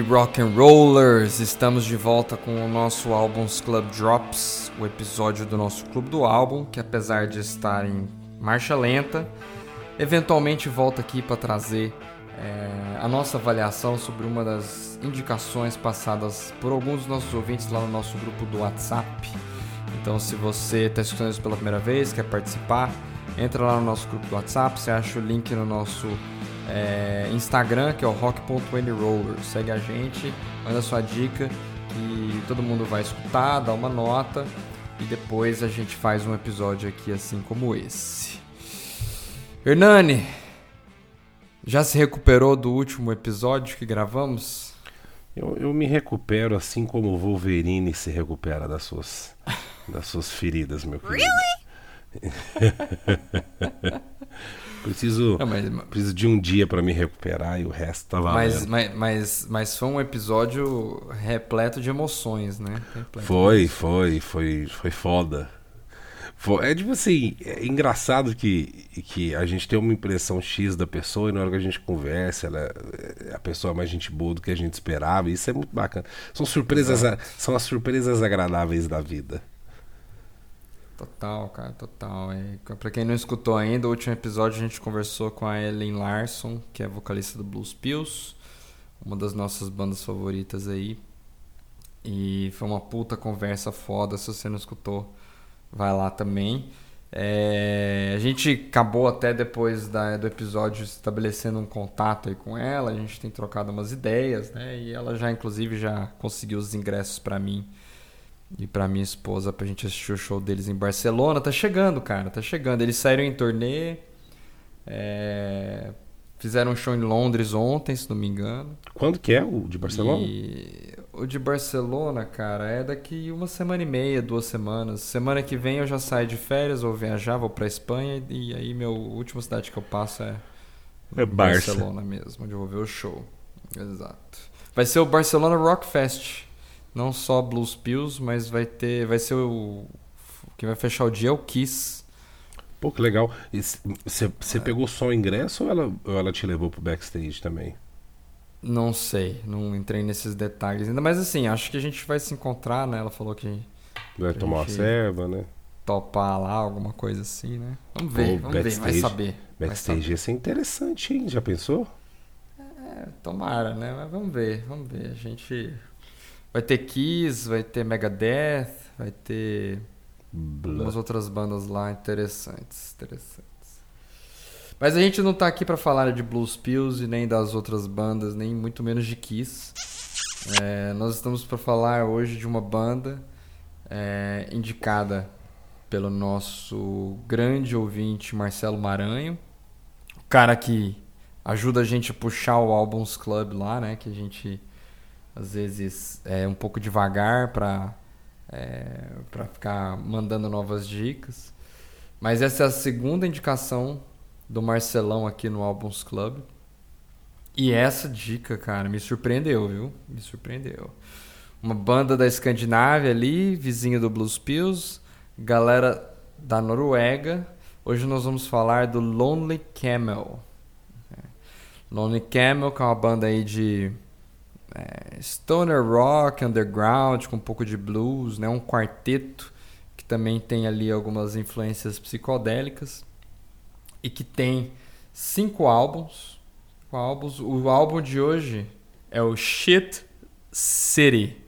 rock and rollers, estamos de volta com o nosso Albums Club Drops, o episódio do nosso clube do álbum, que apesar de estar em marcha lenta, eventualmente volta aqui para trazer é, a nossa avaliação sobre uma das indicações passadas por alguns dos nossos ouvintes lá no nosso grupo do WhatsApp. Então, se você está escutando isso pela primeira vez, quer participar, entra lá no nosso grupo do WhatsApp, você acha o link no nosso é, Instagram, que é o rock.anyroller. Segue a gente, manda sua dica que todo mundo vai escutar, dá uma nota e depois a gente faz um episódio aqui assim como esse. Hernani, já se recuperou do último episódio que gravamos? Eu, eu me recupero assim como o Wolverine se recupera das suas, das suas feridas, meu querido. Really? Preciso, não, mas, preciso de um dia para me recuperar e o resto tá valendo. Mas, mas, mas, mas, foi um episódio repleto de emoções, né? Repleto foi, foi, foi, foi foda. Foi, é tipo assim, é engraçado que, que a gente tem uma impressão X da pessoa e na hora que a gente conversa, ela, a pessoa é mais gente boa do que a gente esperava. E isso é muito bacana. São surpresas, são as surpresas agradáveis da vida. Total, cara, total. É, pra quem não escutou ainda, o último episódio a gente conversou com a Ellen Larson, que é vocalista do Blues Pills, uma das nossas bandas favoritas aí. E foi uma puta conversa foda, se você não escutou, vai lá também. É, a gente acabou até depois da, do episódio estabelecendo um contato aí com ela, a gente tem trocado umas ideias, né? E ela já, inclusive, já conseguiu os ingressos para mim e para minha esposa pra gente assistir o show deles em Barcelona. Tá chegando, cara, tá chegando. Eles saíram em turnê. É... Fizeram um show em Londres ontem, se não me engano. Quando que é o de Barcelona? E... O de Barcelona, cara, é daqui uma semana e meia, duas semanas. Semana que vem eu já saio de férias, vou viajar, vou pra Espanha. E aí, meu última cidade que eu passo é, é Barcelona mesmo, onde eu vou ver o show. Exato. Vai ser o Barcelona Rock Fest não só Blues Pills, mas vai ter, vai ser o quem vai fechar o dia é o Kiss. Pô, que legal. Você é. pegou só o ingresso ou ela, ou ela te levou pro backstage também? Não sei, não entrei nesses detalhes ainda, mas assim, acho que a gente vai se encontrar, né? Ela falou que vai tomar uma serva, né? Topar lá, alguma coisa assim, né? Vamos ver, Pô, vamos ver, vai saber. Backstage vai ia ser interessante, hein? Já pensou? É, tomara, né? Mas vamos ver, vamos ver. A gente Vai ter Kiss, vai ter Megadeth, vai ter umas outras bandas lá interessantes, interessantes. Mas a gente não tá aqui para falar de Blues Pills e nem das outras bandas, nem muito menos de Kiss. É, nós estamos para falar hoje de uma banda é, indicada pelo nosso grande ouvinte Marcelo Maranho, o cara que ajuda a gente a puxar o Albums Club lá, né? Que a gente às vezes é um pouco devagar para é, para ficar mandando novas dicas. Mas essa é a segunda indicação do Marcelão aqui no Albums Club. E essa dica, cara, me surpreendeu, viu? Me surpreendeu. Uma banda da Escandinávia ali, vizinha do Blues Pills, galera da Noruega. Hoje nós vamos falar do Lonely Camel. Lonely Camel, que é uma banda aí de é, stoner rock, underground, com um pouco de blues, né? um quarteto que também tem ali algumas influências psicodélicas e que tem cinco álbuns. álbuns. O álbum de hoje é o Shit City.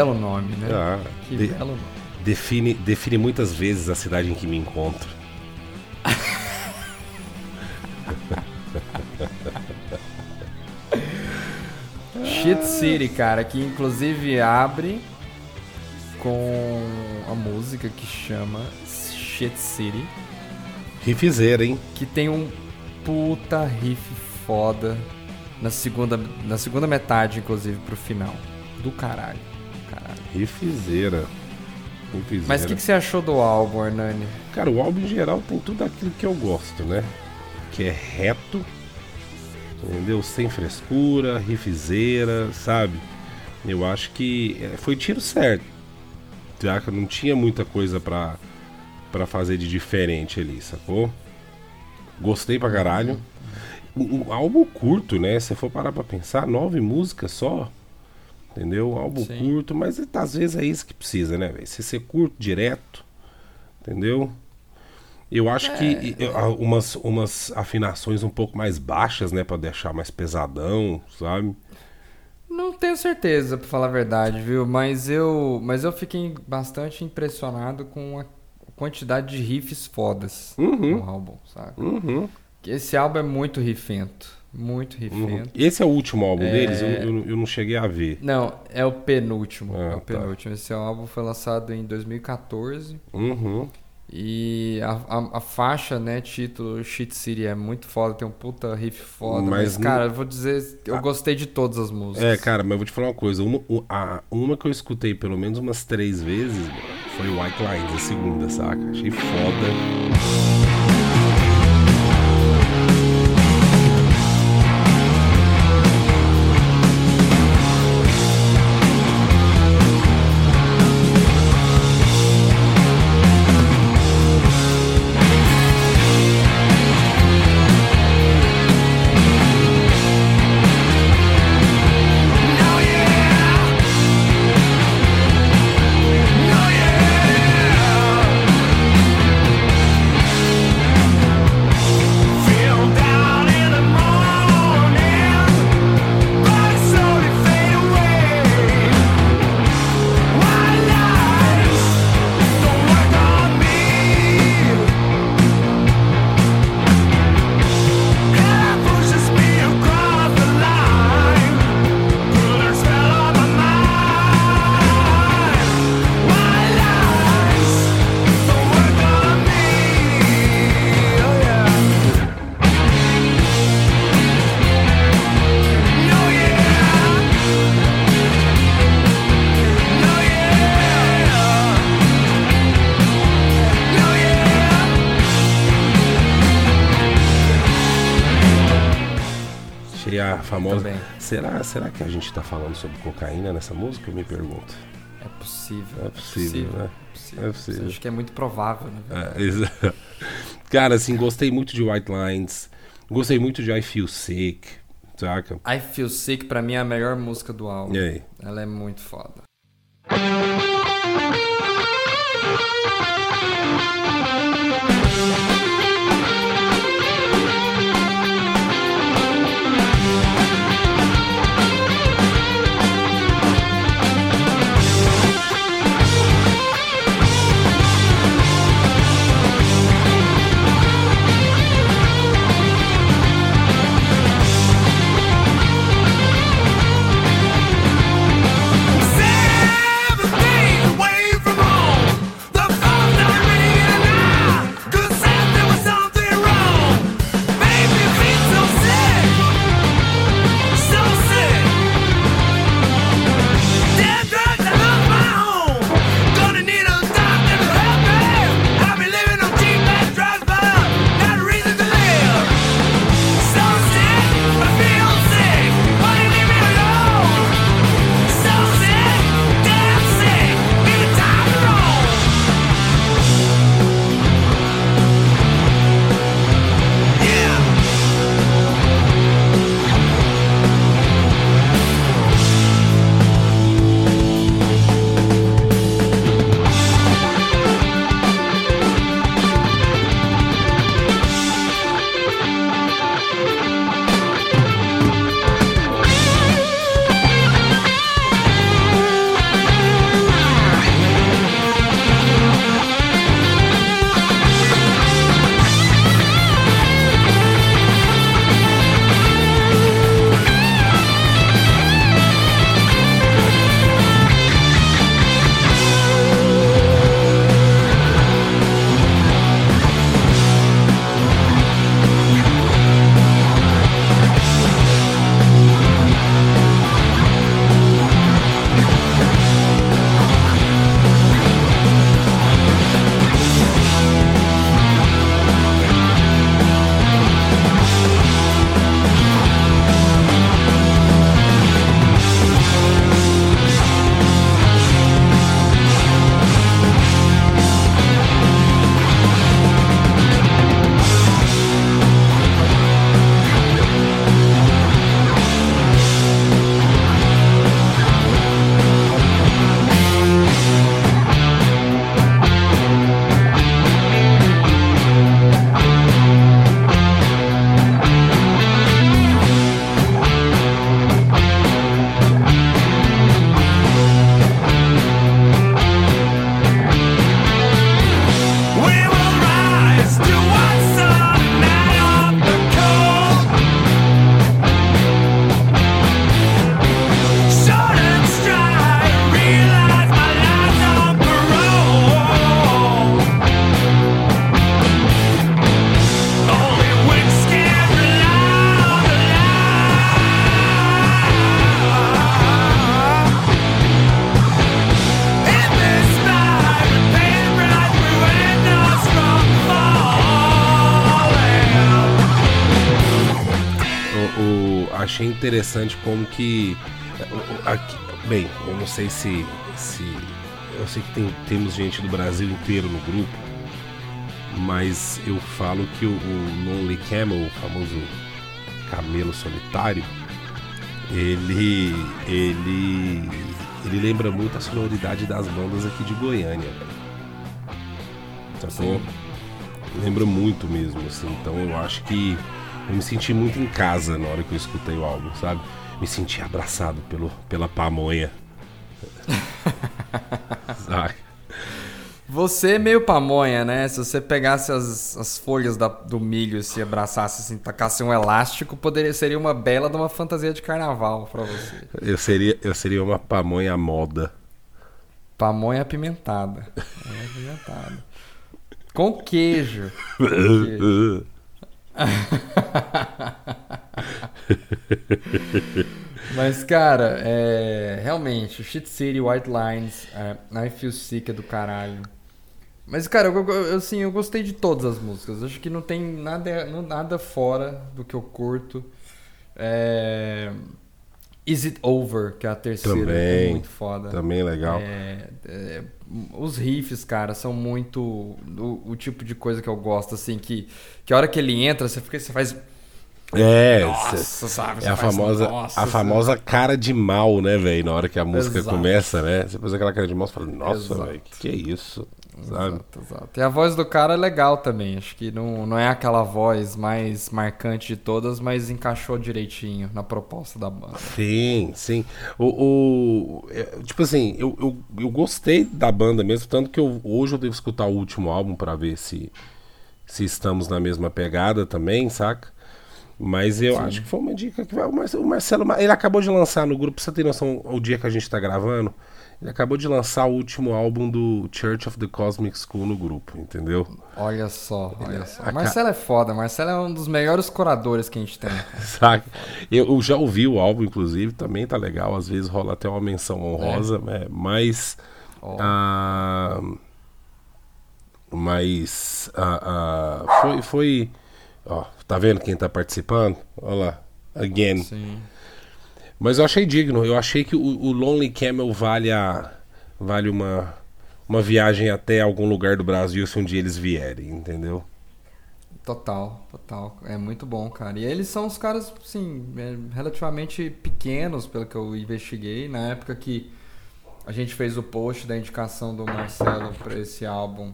Belo nome, né? Ah, que de- belo nome. define, define muitas vezes a cidade em que me encontro. Shit City, cara, que inclusive abre com a música que chama Shit City, Rifizeira, hein? que tem um puta riff foda na segunda, na segunda metade, inclusive, pro final. Do caralho. Rifizeira. Rifizeira. Mas o que, que você achou do álbum, Hernani? Cara, o álbum em geral tem tudo aquilo que eu gosto, né? Que é reto, entendeu? Sem frescura, rifizeira, sabe? Eu acho que é, foi tiro certo. Já que não tinha muita coisa pra, pra fazer de diferente ali, sacou? Gostei pra caralho. Um, um álbum curto, né? Se for parar pra pensar, nove músicas só. Entendeu? Um álbum Sim. curto, mas às vezes é isso que precisa, né, velho? Se ser curto, direto, entendeu? Eu acho que eu- umas, umas afinações um pouco mais baixas, né? Pra deixar mais pesadão, sabe? Não tenho certeza, pra falar a verdade, viu? Mas eu, mas eu fiquei bastante impressionado com a quantidade de riffs fodas Uhum. no álbum, sabe? Uhum. Que Esse álbum é muito riffento. Muito uhum. riffento. Esse é o último álbum É. deles? Eu, eu- eu não cheguei a ver. Não, é o penúltimo. Ah, é o tá. penúltimo. Esse álbum foi lançado em 2014. Uhum. E a, a, a faixa, né, título Shit City é muito foda, tem um puta riff foda. Mas Mas, cara, eu vou dizer, eu Ah. gostei de todas as músicas. É, cara, mas eu vou te falar uma coisa. Uma, a- uma que eu escutei pelo menos umas três vezes foi o White Lines, a segunda, saca? Achei foda. Famosa. Também. Será, será que a gente tá falando sobre cocaína nessa música? Eu me pergunto. É possível. É possível, né? possível. É possível. Acho que é muito provável, né? É, Cara, assim, gostei muito de White Lines. Gostei muito de I Feel Sick, saca? I Feel Sick pra mim é a melhor música do álbum. E aí? Ela é muito foda. Interessante como que. aqui- bem, eu não sei se. se eu sei que tem, temos gente do Brasil inteiro no grupo, mas eu falo que o, o Lonely Camel, o famoso camelo solitário, ele. ele. ele lembra muito a sonoridade das bandas aqui de Goiânia, velho. Sacou? Lembra muito mesmo, assim. Então eu acho que eu me senti muito em casa na hora que eu escutei o álbum, sabe? Me senti abraçado pelo, pela pamonha. Sabe? Você é meio pamonha, né? Se você pegasse as, as folhas da- do milho e se abraçasse assim, tacasse um elástico, poderia seria uma bela de uma fantasia de carnaval pra você. Eu seria, eu seria uma pamonha moda. Pamonha apimentada. Pamonha apimentada. Com queijo. Com queijo. Mas, cara, é, realmente, Shit City, White Lines, é, I Feel Sick é do caralho. Mas, cara, eu, eu- assim, eu gostei de todas as músicas. Acho que não tem nada, nada fora do que eu curto. É, Is It Over, que é a terceira, é Também. muito foda. Também legal. É, é, os riffs, cara, são muito o, o tipo de coisa que eu gosto, assim, que, que a hora que ele entra, você fica, você faz. É, Nossa, cê- sabe? é a famosa, "Nossa", a famosa cara de mal, né, velho? Na hora que a música Exato. começa, né? Você faz aquela cara de mal e fala, nossa, velho, que, que é isso? Sabe? Exato, exato. E a voz do cara é legal também. Acho que não, não é aquela voz mais marcante de todas, mas encaixou direitinho na proposta da banda. Sim, sim. O, o- é, tipo assim, eu, eu, eu gostei da banda mesmo, tanto que eu, hoje eu devo escutar o último álbum pra ver se, se estamos na mesma pegada também, saca? Mas eu Sim. acho que foi uma dica que. O Marce- o Marcelo, Ma- ele acabou de lançar no grupo, pra você ter noção, o dia que a gente tá gravando, ele acabou de lançar o último álbum do Church of the Cosmic School no grupo, entendeu? Olha só, olha só. a Marcelo é foda. Marcelo é um dos melhores curadores que a gente tem. Saca? Eu, já ouvi o álbum, inclusive, também tá legal. Às vezes rola até uma menção honrosa, é, mas. Ó. ah, mas. ah, ah, foi. foi ó, tá vendo quem tá participando? Olha lá. Again. Sim. Mas eu achei digno. Eu achei que o, o Lonely Camel vale a. Vale uma. Uma viagem até algum lugar do Brasil se um dia eles vierem, entendeu? Total, total. É muito bom, cara. E eles são os caras, assim, relativamente pequenos, pelo que eu investiguei. Na época que a gente fez o post da indicação do Marcelo pra esse álbum,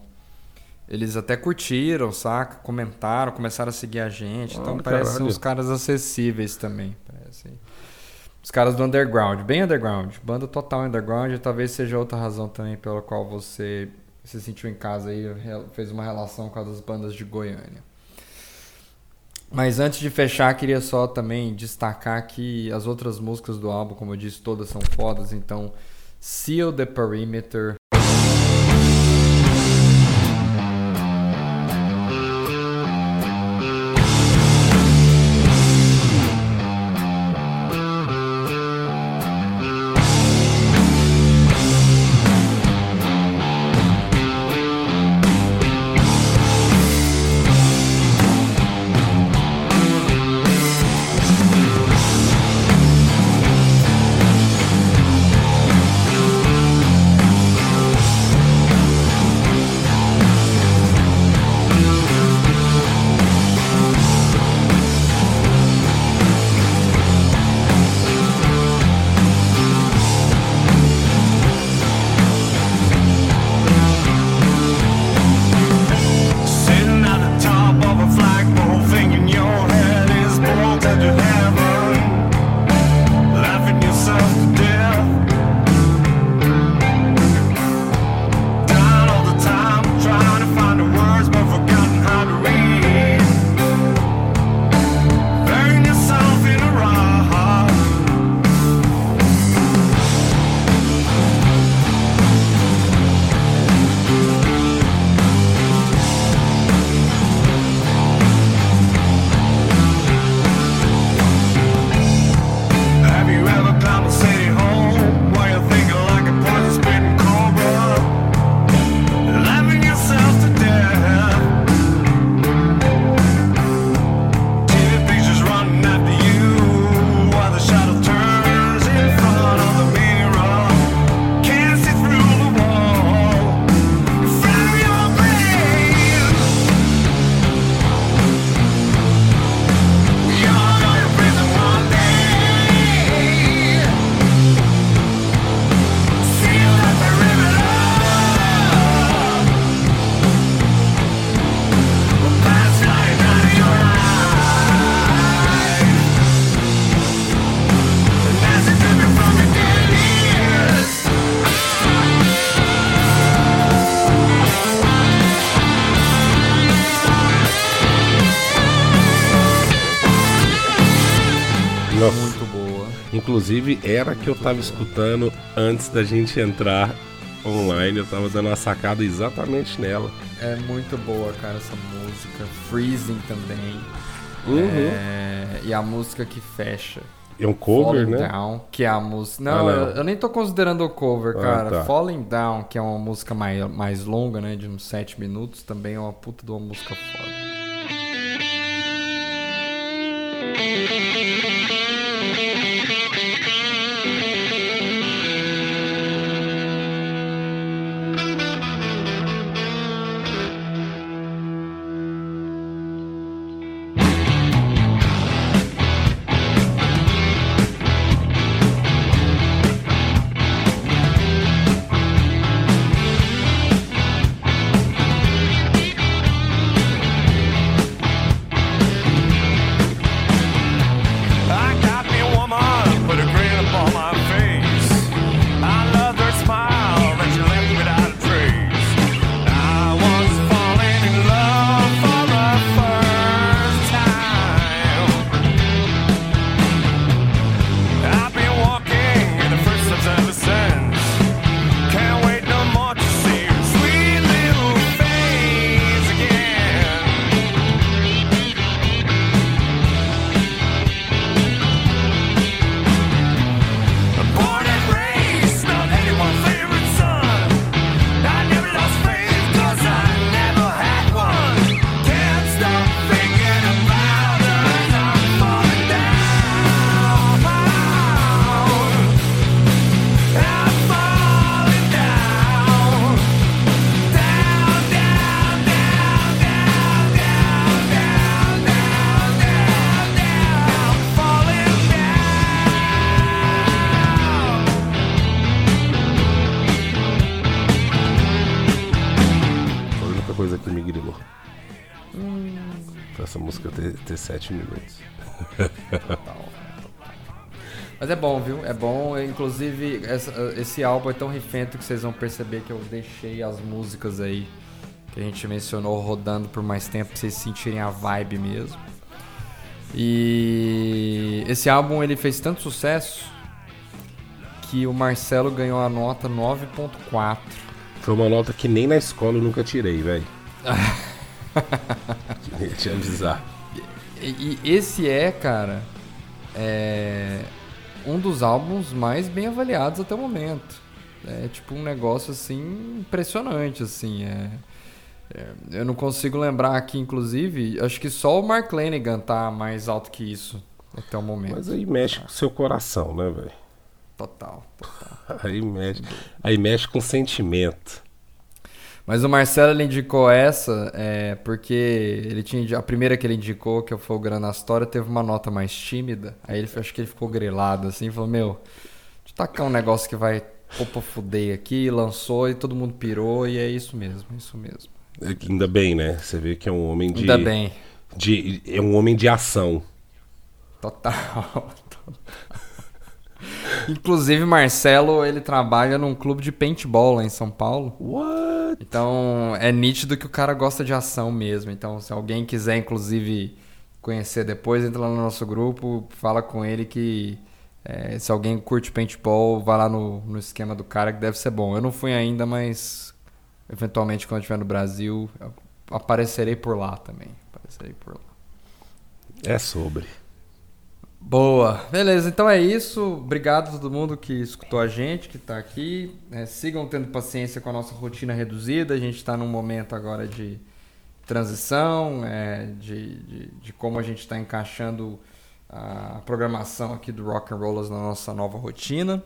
eles até curtiram, saca? Comentaram, começaram a seguir a gente. Então Olha, parecem uns caras acessíveis também. Parecem. Os caras do underground, bem underground. Banda total underground. Talvez seja outra razão também pela qual você se sentiu em casa e fez uma relação com as das bandas de Goiânia. Mas antes de fechar, queria só também destacar que as outras músicas do álbum, como eu disse, todas são fodas. Então, Seal the Perimeter, Inclusive, era que eu tava escutando antes da gente entrar online. Eu tava dando uma sacada exatamente nela. É muito boa, cara, essa música. Freezing também. Uhum. É, e a música que fecha. É um cover, Falling né? Down, que é a música. Não, Ah, não. Eu, eu nem tô considerando o cover, Ah, cara. tá. Falling Down, que é uma música mais, mais longa, né? De uns 7 minutos, também é uma puta de uma música foda. Pra essa música ter, ter sete minutos. Mas é bom, viu? É bom. Inclusive, essa- esse álbum é tão rifento que vocês vão perceber que eu deixei as músicas aí que a gente mencionou rodando por mais tempo pra vocês sentirem a vibe mesmo. E esse álbum ele fez tanto sucesso que o Marcelo ganhou a nota 9.4. Foi uma nota que nem na escola eu nunca tirei, velho. Te avisar. E, e esse é, cara, é um dos álbuns mais bem avaliados até o momento. É tipo um negócio assim impressionante, assim. É, é, eu não consigo lembrar aqui, inclusive, acho que só o Mark Lanigan tá mais alto que isso até o momento. Mas aí mexe com o seu coração, né, velho? Total, total. Aí mexe, aí mexe com sentimento. Mas o Marcelo ele indicou essa é, porque ele tinha a primeira que ele indicou, que foi o Granastória, teve uma nota mais tímida. Aí ele acho que ele ficou grelado assim, falou: "Meu, deixa eu tacar um negócio que vai pôr pra fuder aqui", lançou e todo mundo pirou e é isso mesmo, é isso mesmo. É Ainda bem, né? Você vê que é um homem de. Ainda bem. de- é um homem de ação. Total. Inclusive, Marcelo, ele trabalha num clube de paintball lá em São Paulo. What? Então, é nítido que o cara gosta de ação mesmo. Então, se alguém quiser, inclusive, conhecer depois, entra lá no nosso grupo, fala com ele que é, se alguém curte paintball, vai lá no, no esquema do cara que deve ser bom. Eu não fui ainda, mas eventualmente quando eu estiver no Brasil, aparecerei por lá também. Aparecerei por lá. É sobre. Boa, beleza, então é isso. Obrigado a todo mundo que escutou a gente, que tá aqui. É, sigam tendo paciência com a nossa rotina reduzida. A gente está num momento agora de transição, é, de, de, de como a gente está encaixando a programação aqui do Rock and Rollers na nossa nova rotina.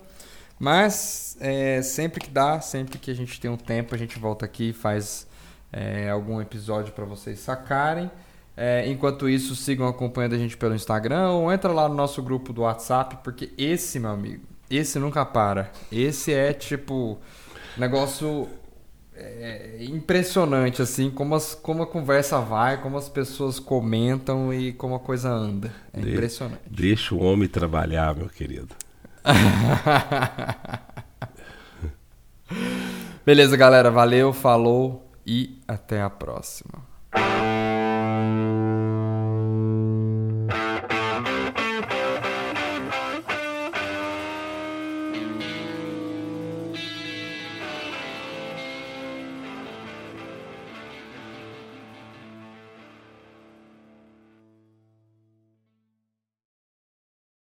Mas é, sempre que dá, sempre que a gente tem um tempo, a gente volta aqui e faz é, algum episódio para vocês sacarem. É, enquanto isso, sigam acompanhando a gente pelo Instagram ou entra lá no nosso grupo do WhatsApp, porque esse, meu amigo, esse nunca para. Esse é tipo negócio é, impressionante, assim, como, as, como a conversa vai, como as pessoas comentam e como a coisa anda. É De- impressionante. Deixa o homem trabalhar, meu querido. Beleza, galera. Valeu, falou e até a próxima.